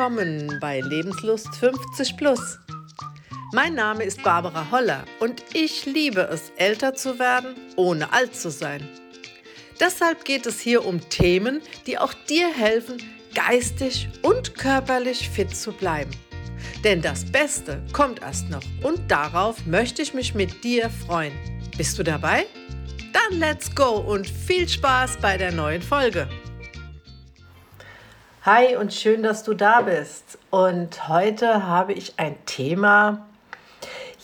willkommen bei Lebenslust 50 Plus. Mein Name ist Barbara Holler und ich liebe es, älter zu werden, ohne alt zu sein. Deshalb geht es hier um Themen, die auch dir helfen, geistig und körperlich fit zu bleiben. Denn das Beste kommt erst noch und darauf möchte ich mich mit dir freuen. Bist du dabei? Dann let's go und viel Spaß bei der neuen Folge. Hi und schön, dass du da bist. Und heute habe ich ein Thema,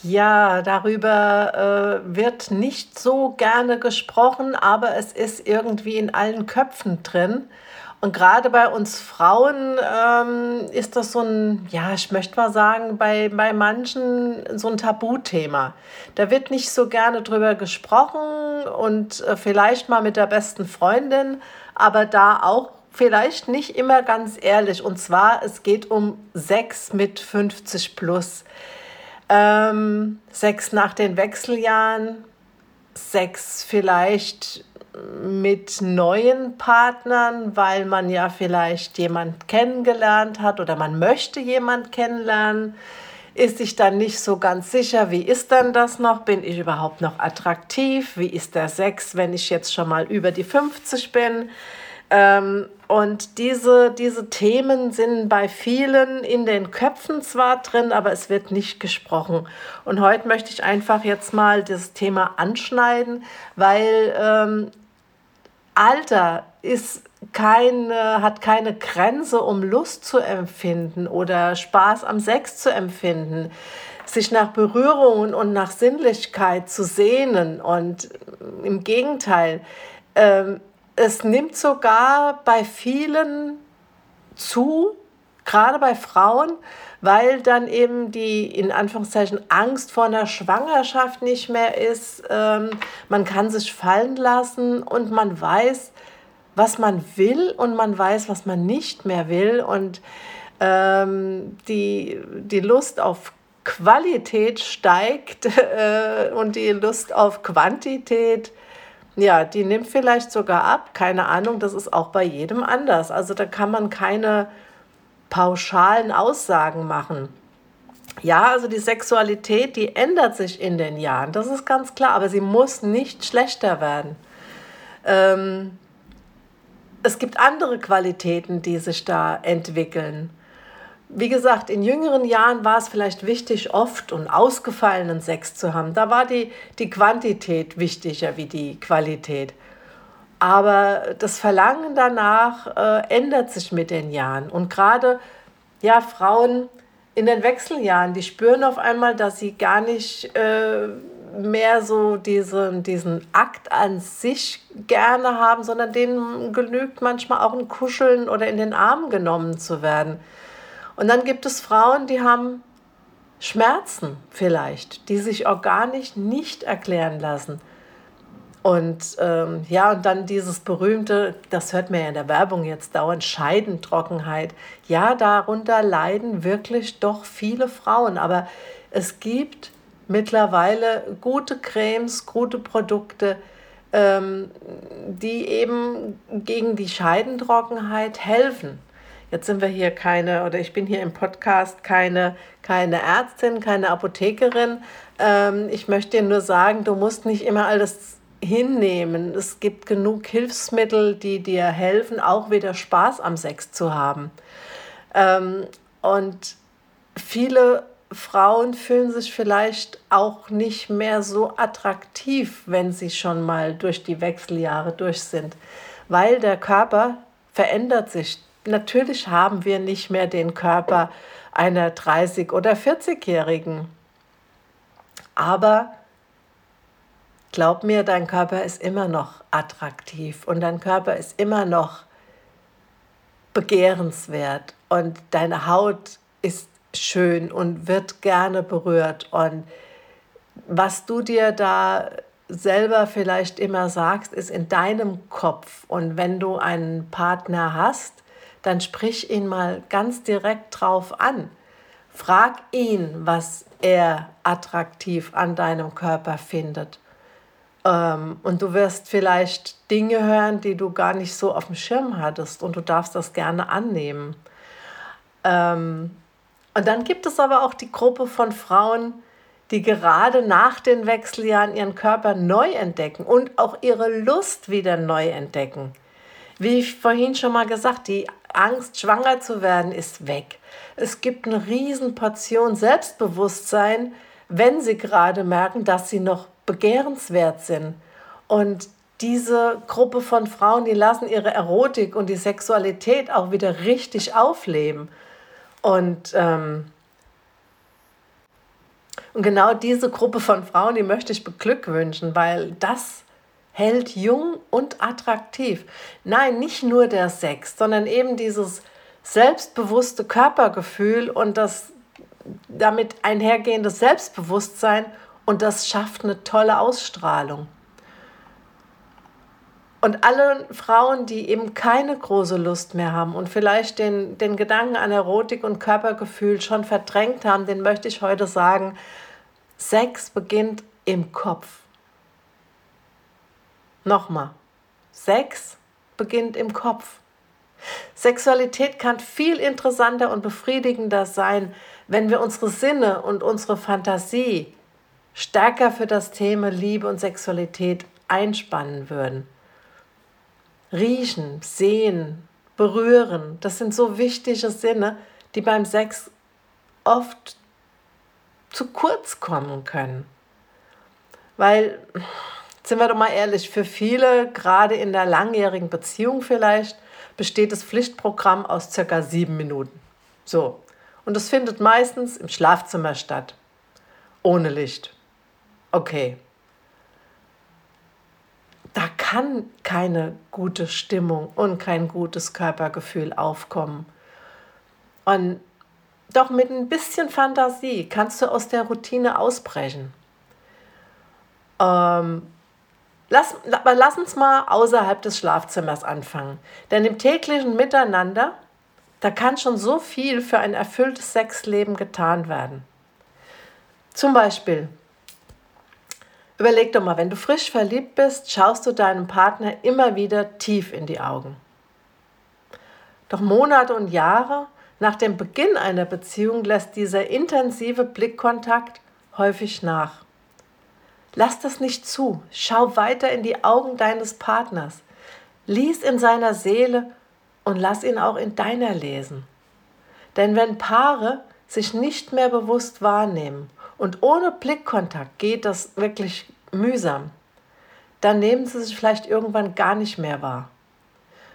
ja, darüber äh, wird nicht so gerne gesprochen, aber es ist irgendwie in allen Köpfen drin. Und gerade bei uns Frauen ähm, ist das so ein, ja, ich möchte mal sagen, bei, bei manchen so ein Tabuthema. Da wird nicht so gerne drüber gesprochen und äh, vielleicht mal mit der besten Freundin, aber da auch vielleicht nicht immer ganz ehrlich. Und zwar, es geht um Sex mit 50 plus. Ähm, Sex nach den Wechseljahren, Sex vielleicht mit neuen Partnern, weil man ja vielleicht jemand kennengelernt hat oder man möchte jemand kennenlernen, ist sich dann nicht so ganz sicher, wie ist dann das noch? Bin ich überhaupt noch attraktiv? Wie ist der Sex, wenn ich jetzt schon mal über die 50 bin? Ähm, und diese, diese Themen sind bei vielen in den Köpfen zwar drin, aber es wird nicht gesprochen. Und heute möchte ich einfach jetzt mal das Thema anschneiden, weil ähm, Alter ist keine, hat keine Grenze, um Lust zu empfinden oder Spaß am Sex zu empfinden sich nach Berührungen und nach Sinnlichkeit zu sehnen. Und im Gegenteil, ähm, es nimmt sogar bei vielen zu, gerade bei Frauen, weil dann eben die in Anführungszeichen Angst vor einer Schwangerschaft nicht mehr ist. Ähm, man kann sich fallen lassen und man weiß, was man will und man weiß, was man nicht mehr will. Und ähm, die, die Lust auf Qualität steigt äh, und die Lust auf Quantität ja, die nimmt vielleicht sogar ab, keine Ahnung, das ist auch bei jedem anders. Also da kann man keine pauschalen Aussagen machen. Ja, also die Sexualität, die ändert sich in den Jahren, das ist ganz klar, aber sie muss nicht schlechter werden. Ähm, es gibt andere Qualitäten, die sich da entwickeln. Wie gesagt, in jüngeren Jahren war es vielleicht wichtig, oft und ausgefallenen Sex zu haben. Da war die, die Quantität wichtiger wie die Qualität. Aber das Verlangen danach äh, ändert sich mit den Jahren. Und gerade ja, Frauen in den Wechseljahren, die spüren auf einmal, dass sie gar nicht äh, mehr so diese, diesen Akt an sich gerne haben, sondern denen genügt manchmal auch ein Kuscheln oder in den Arm genommen zu werden. Und dann gibt es Frauen, die haben Schmerzen vielleicht, die sich organisch nicht erklären lassen. Und ähm, ja, und dann dieses berühmte, das hört man ja in der Werbung jetzt dauernd, Scheidentrockenheit. Ja, darunter leiden wirklich doch viele Frauen. Aber es gibt mittlerweile gute Cremes, gute Produkte, ähm, die eben gegen die Scheidentrockenheit helfen. Jetzt sind wir hier keine, oder ich bin hier im Podcast keine, keine Ärztin, keine Apothekerin. Ähm, ich möchte dir nur sagen, du musst nicht immer alles hinnehmen. Es gibt genug Hilfsmittel, die dir helfen, auch wieder Spaß am Sex zu haben. Ähm, und viele Frauen fühlen sich vielleicht auch nicht mehr so attraktiv, wenn sie schon mal durch die Wechseljahre durch sind, weil der Körper verändert sich natürlich haben wir nicht mehr den Körper einer 30- oder 40-Jährigen. Aber glaub mir, dein Körper ist immer noch attraktiv und dein Körper ist immer noch begehrenswert und deine Haut ist schön und wird gerne berührt. Und was du dir da selber vielleicht immer sagst, ist in deinem Kopf. Und wenn du einen Partner hast, dann sprich ihn mal ganz direkt drauf an. Frag ihn, was er attraktiv an deinem Körper findet. Ähm, und du wirst vielleicht Dinge hören, die du gar nicht so auf dem Schirm hattest und du darfst das gerne annehmen. Ähm, und dann gibt es aber auch die Gruppe von Frauen, die gerade nach den Wechseljahren ihren Körper neu entdecken und auch ihre Lust wieder neu entdecken. Wie ich vorhin schon mal gesagt, die Angst, schwanger zu werden, ist weg. Es gibt eine riesen Portion Selbstbewusstsein, wenn sie gerade merken, dass sie noch begehrenswert sind. Und diese Gruppe von Frauen, die lassen ihre Erotik und die Sexualität auch wieder richtig aufleben. Und, ähm, und genau diese Gruppe von Frauen, die möchte ich beglückwünschen, weil das hält jung und attraktiv. Nein, nicht nur der Sex, sondern eben dieses selbstbewusste Körpergefühl und das damit einhergehende Selbstbewusstsein und das schafft eine tolle Ausstrahlung. Und alle Frauen, die eben keine große Lust mehr haben und vielleicht den, den Gedanken an Erotik und Körpergefühl schon verdrängt haben, den möchte ich heute sagen, Sex beginnt im Kopf. Nochmal, Sex beginnt im Kopf. Sexualität kann viel interessanter und befriedigender sein, wenn wir unsere Sinne und unsere Fantasie stärker für das Thema Liebe und Sexualität einspannen würden. Riechen, sehen, berühren, das sind so wichtige Sinne, die beim Sex oft zu kurz kommen können. Weil, sind wir doch mal ehrlich, für viele, gerade in der langjährigen Beziehung vielleicht, besteht das Pflichtprogramm aus circa sieben Minuten. So. Und das findet meistens im Schlafzimmer statt. Ohne Licht. Okay da kann keine gute Stimmung und kein gutes Körpergefühl aufkommen. Und doch mit ein bisschen Fantasie kannst du aus der Routine ausbrechen. Ähm, lass, lass uns mal außerhalb des Schlafzimmers anfangen. Denn im täglichen Miteinander, da kann schon so viel für ein erfülltes Sexleben getan werden. Zum Beispiel Überleg doch mal, wenn du frisch verliebt bist, schaust du deinem Partner immer wieder tief in die Augen. Doch Monate und Jahre nach dem Beginn einer Beziehung lässt dieser intensive Blickkontakt häufig nach. Lass das nicht zu. Schau weiter in die Augen deines Partners. Lies in seiner Seele und lass ihn auch in deiner lesen. Denn wenn Paare sich nicht mehr bewusst wahrnehmen und ohne Blickkontakt geht das wirklich mühsam. Dann nehmen sie sich vielleicht irgendwann gar nicht mehr wahr.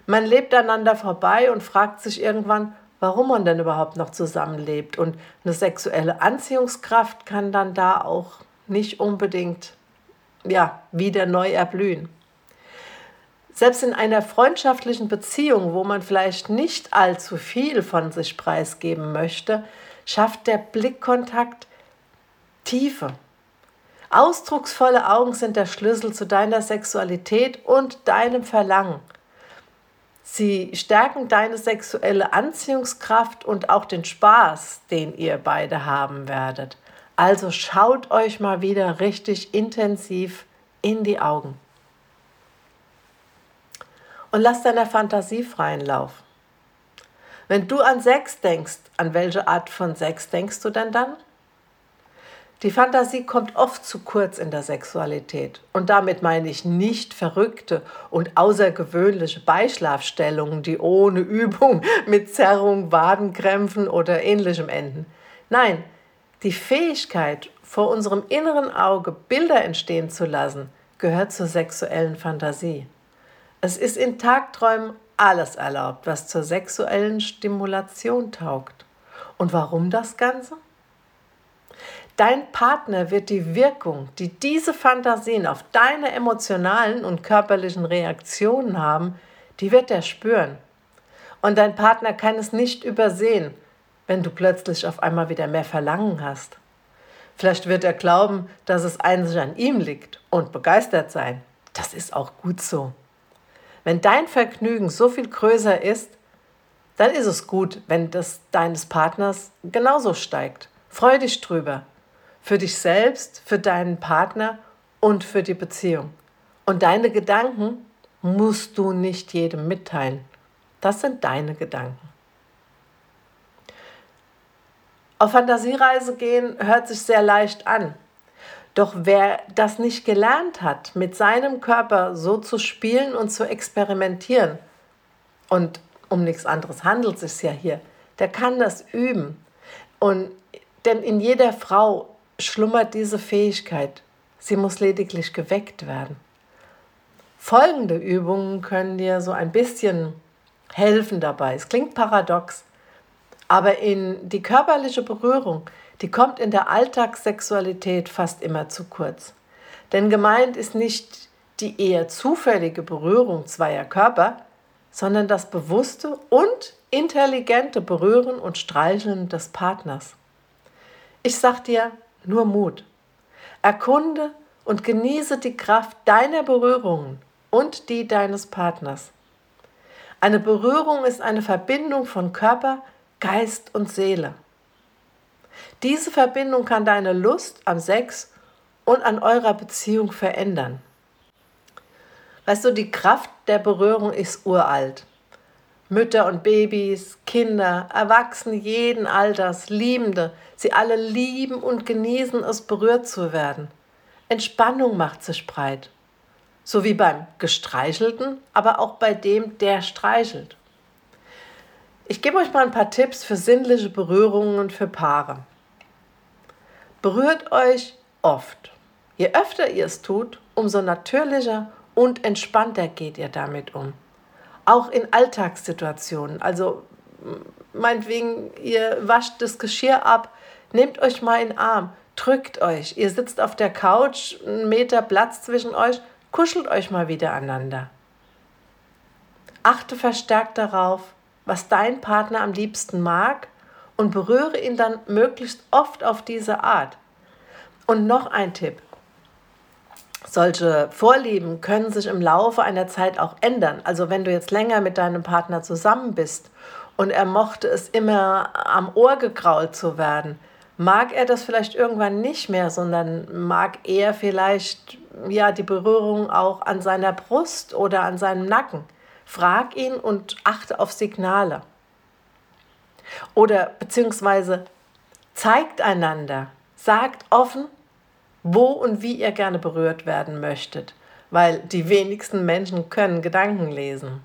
Man lebt aneinander vorbei und fragt sich irgendwann, warum man denn überhaupt noch zusammenlebt. Und eine sexuelle Anziehungskraft kann dann da auch nicht unbedingt ja, wieder neu erblühen. Selbst in einer freundschaftlichen Beziehung, wo man vielleicht nicht allzu viel von sich preisgeben möchte, schafft der Blickkontakt Tiefe. Ausdrucksvolle Augen sind der Schlüssel zu deiner Sexualität und deinem Verlangen. Sie stärken deine sexuelle Anziehungskraft und auch den Spaß, den ihr beide haben werdet. Also schaut euch mal wieder richtig intensiv in die Augen. Und lasst deiner Fantasie freien Lauf. Wenn du an Sex denkst, an welche Art von Sex denkst du denn dann? Die Fantasie kommt oft zu kurz in der Sexualität. Und damit meine ich nicht verrückte und außergewöhnliche Beischlafstellungen, die ohne Übung mit Zerrung, Wadenkrämpfen oder ähnlichem enden. Nein, die Fähigkeit, vor unserem inneren Auge Bilder entstehen zu lassen, gehört zur sexuellen Fantasie. Es ist in Tagträumen alles erlaubt, was zur sexuellen Stimulation taugt. Und warum das Ganze? Dein Partner wird die Wirkung, die diese Fantasien auf deine emotionalen und körperlichen Reaktionen haben, die wird er spüren. Und dein Partner kann es nicht übersehen, wenn du plötzlich auf einmal wieder mehr Verlangen hast. Vielleicht wird er glauben, dass es einzig an ihm liegt und begeistert sein. Das ist auch gut so. Wenn dein Vergnügen so viel größer ist, dann ist es gut, wenn das deines Partners genauso steigt. Freu dich drüber für dich selbst, für deinen Partner und für die Beziehung. Und deine Gedanken musst du nicht jedem mitteilen. Das sind deine Gedanken. Auf Fantasiereise gehen hört sich sehr leicht an. Doch wer das nicht gelernt hat, mit seinem Körper so zu spielen und zu experimentieren, und um nichts anderes handelt es sich ja hier, der kann das üben. Und denn in jeder Frau schlummert diese Fähigkeit. Sie muss lediglich geweckt werden. Folgende Übungen können dir so ein bisschen helfen dabei. Es klingt paradox, aber in die körperliche Berührung, die kommt in der Alltagssexualität fast immer zu kurz. Denn gemeint ist nicht die eher zufällige Berührung zweier Körper, sondern das bewusste und intelligente Berühren und Streicheln des Partners. Ich sag dir nur Mut. Erkunde und genieße die Kraft deiner Berührungen und die deines Partners. Eine Berührung ist eine Verbindung von Körper, Geist und Seele. Diese Verbindung kann deine Lust am Sex und an eurer Beziehung verändern. Weißt du, die Kraft der Berührung ist uralt. Mütter und Babys, Kinder, Erwachsene jeden Alters, Liebende, sie alle lieben und genießen es, berührt zu werden. Entspannung macht sich breit. So wie beim Gestreichelten, aber auch bei dem, der streichelt. Ich gebe euch mal ein paar Tipps für sinnliche Berührungen für Paare. Berührt euch oft. Je öfter ihr es tut, umso natürlicher und entspannter geht ihr damit um. Auch in Alltagssituationen. Also meinetwegen, ihr wascht das Geschirr ab, nehmt euch mal in den Arm, drückt euch. Ihr sitzt auf der Couch, einen Meter Platz zwischen euch, kuschelt euch mal wieder aneinander. Achte verstärkt darauf, was dein Partner am liebsten mag und berühre ihn dann möglichst oft auf diese Art. Und noch ein Tipp. Solche Vorlieben können sich im Laufe einer Zeit auch ändern. Also wenn du jetzt länger mit deinem Partner zusammen bist und er mochte es immer am Ohr gekrault zu werden, mag er das vielleicht irgendwann nicht mehr, sondern mag er vielleicht ja die Berührung auch an seiner Brust oder an seinem Nacken. Frag ihn und achte auf Signale. Oder beziehungsweise zeigt einander, sagt offen, wo und wie ihr gerne berührt werden möchtet, weil die wenigsten Menschen können Gedanken lesen.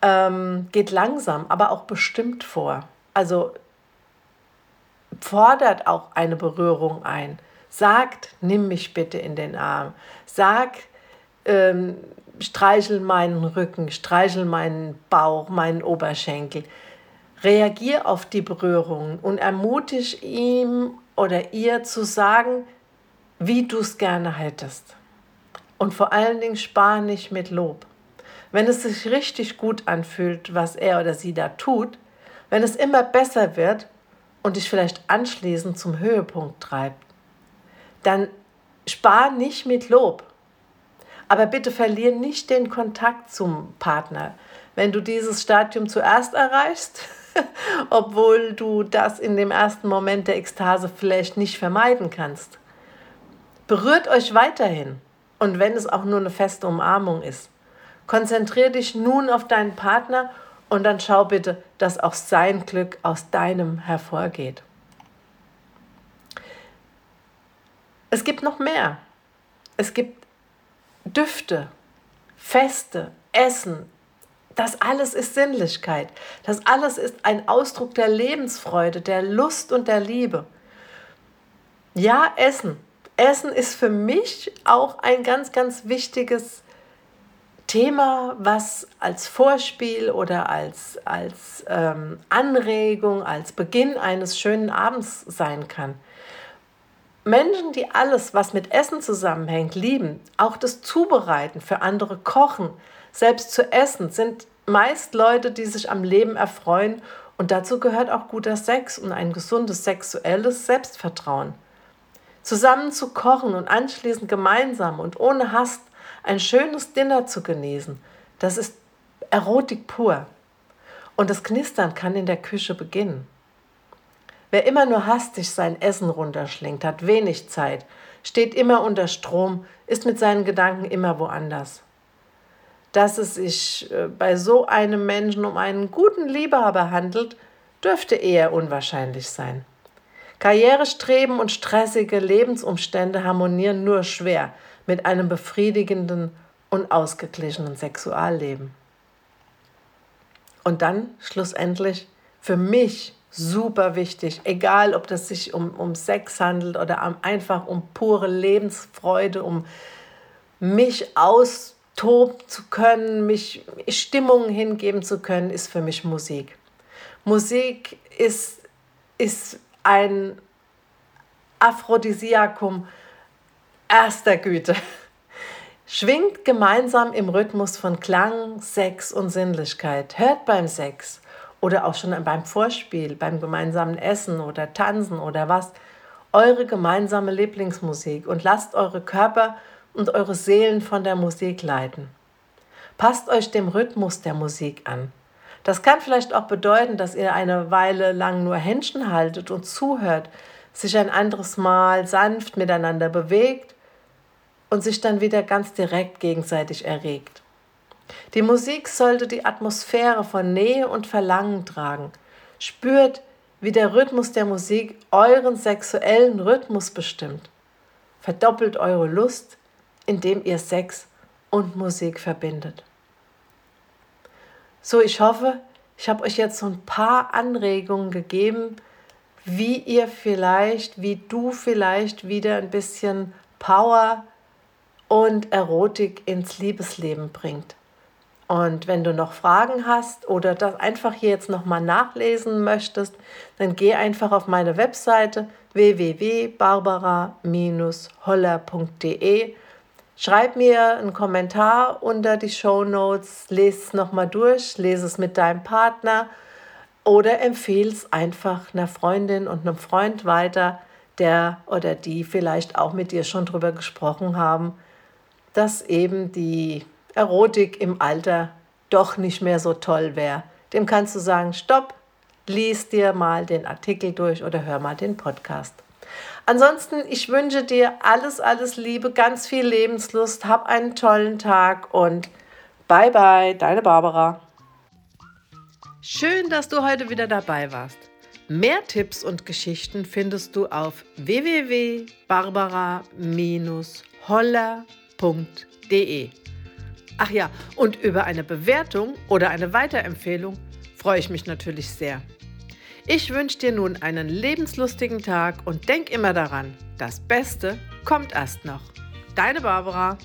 Ähm, geht langsam, aber auch bestimmt vor. Also fordert auch eine Berührung ein. Sagt, nimm mich bitte in den Arm. Sag, ähm, streichel meinen Rücken, streichel meinen Bauch, meinen Oberschenkel. Reagier auf die Berührung und ermutige ihm oder ihr zu sagen, wie du es gerne hättest. Und vor allen Dingen spar nicht mit Lob. Wenn es sich richtig gut anfühlt, was er oder sie da tut, wenn es immer besser wird und dich vielleicht anschließend zum Höhepunkt treibt, dann spar nicht mit Lob. Aber bitte verlier nicht den Kontakt zum Partner. Wenn du dieses Stadium zuerst erreichst, obwohl du das in dem ersten Moment der Ekstase vielleicht nicht vermeiden kannst. Berührt euch weiterhin und wenn es auch nur eine feste Umarmung ist. Konzentriere dich nun auf deinen Partner und dann schau bitte, dass auch sein Glück aus deinem hervorgeht. Es gibt noch mehr. Es gibt Düfte, Feste, Essen, das alles ist Sinnlichkeit. Das alles ist ein Ausdruck der Lebensfreude, der Lust und der Liebe. Ja, Essen. Essen ist für mich auch ein ganz, ganz wichtiges Thema, was als Vorspiel oder als, als ähm, Anregung, als Beginn eines schönen Abends sein kann. Menschen, die alles, was mit Essen zusammenhängt, lieben, auch das Zubereiten für andere kochen, selbst zu essen, sind meist Leute, die sich am Leben erfreuen und dazu gehört auch guter Sex und ein gesundes sexuelles Selbstvertrauen. Zusammen zu kochen und anschließend gemeinsam und ohne Hast ein schönes Dinner zu genießen, das ist Erotik pur. Und das Knistern kann in der Küche beginnen. Wer immer nur hastig sein Essen runterschlingt, hat wenig Zeit, steht immer unter Strom, ist mit seinen Gedanken immer woanders dass es sich äh, bei so einem Menschen um einen guten Liebhaber handelt, dürfte eher unwahrscheinlich sein. Karrierestreben und stressige Lebensumstände harmonieren nur schwer mit einem befriedigenden und ausgeglichenen Sexualleben. Und dann schlussendlich für mich super wichtig, egal ob das sich um, um Sex handelt oder einfach um pure Lebensfreude, um mich austoben zu können, mich Stimmungen hingeben zu können, ist für mich Musik. Musik ist, ist ein Aphrodisiakum erster Güte. Schwingt gemeinsam im Rhythmus von Klang, Sex und Sinnlichkeit. Hört beim Sex oder auch schon beim Vorspiel, beim gemeinsamen Essen oder Tanzen oder was eure gemeinsame Lieblingsmusik und lasst eure Körper und eure Seelen von der Musik leiten. Passt euch dem Rhythmus der Musik an. Das kann vielleicht auch bedeuten, dass ihr eine Weile lang nur Händchen haltet und zuhört, sich ein anderes Mal sanft miteinander bewegt und sich dann wieder ganz direkt gegenseitig erregt. Die Musik sollte die Atmosphäre von Nähe und Verlangen tragen. Spürt, wie der Rhythmus der Musik euren sexuellen Rhythmus bestimmt. Verdoppelt eure Lust, indem ihr Sex und Musik verbindet. So, ich hoffe, ich habe euch jetzt so ein paar Anregungen gegeben, wie ihr vielleicht, wie du vielleicht wieder ein bisschen Power und Erotik ins Liebesleben bringt. Und wenn du noch Fragen hast oder das einfach hier jetzt nochmal nachlesen möchtest, dann geh einfach auf meine Webseite www.barbara-holler.de Schreib mir einen Kommentar unter die Show Notes, lese es nochmal durch, lese es mit deinem Partner oder empfehle es einfach einer Freundin und einem Freund weiter, der oder die vielleicht auch mit dir schon drüber gesprochen haben, dass eben die Erotik im Alter doch nicht mehr so toll wäre. Dem kannst du sagen, stopp, lies dir mal den Artikel durch oder hör mal den Podcast. Ansonsten, ich wünsche dir alles, alles Liebe, ganz viel Lebenslust, hab einen tollen Tag und bye bye, deine Barbara. Schön, dass du heute wieder dabei warst. Mehr Tipps und Geschichten findest du auf www.barbara-holler.de. Ach ja, und über eine Bewertung oder eine Weiterempfehlung freue ich mich natürlich sehr. Ich wünsche dir nun einen lebenslustigen Tag und denk immer daran, das Beste kommt erst noch. Deine Barbara.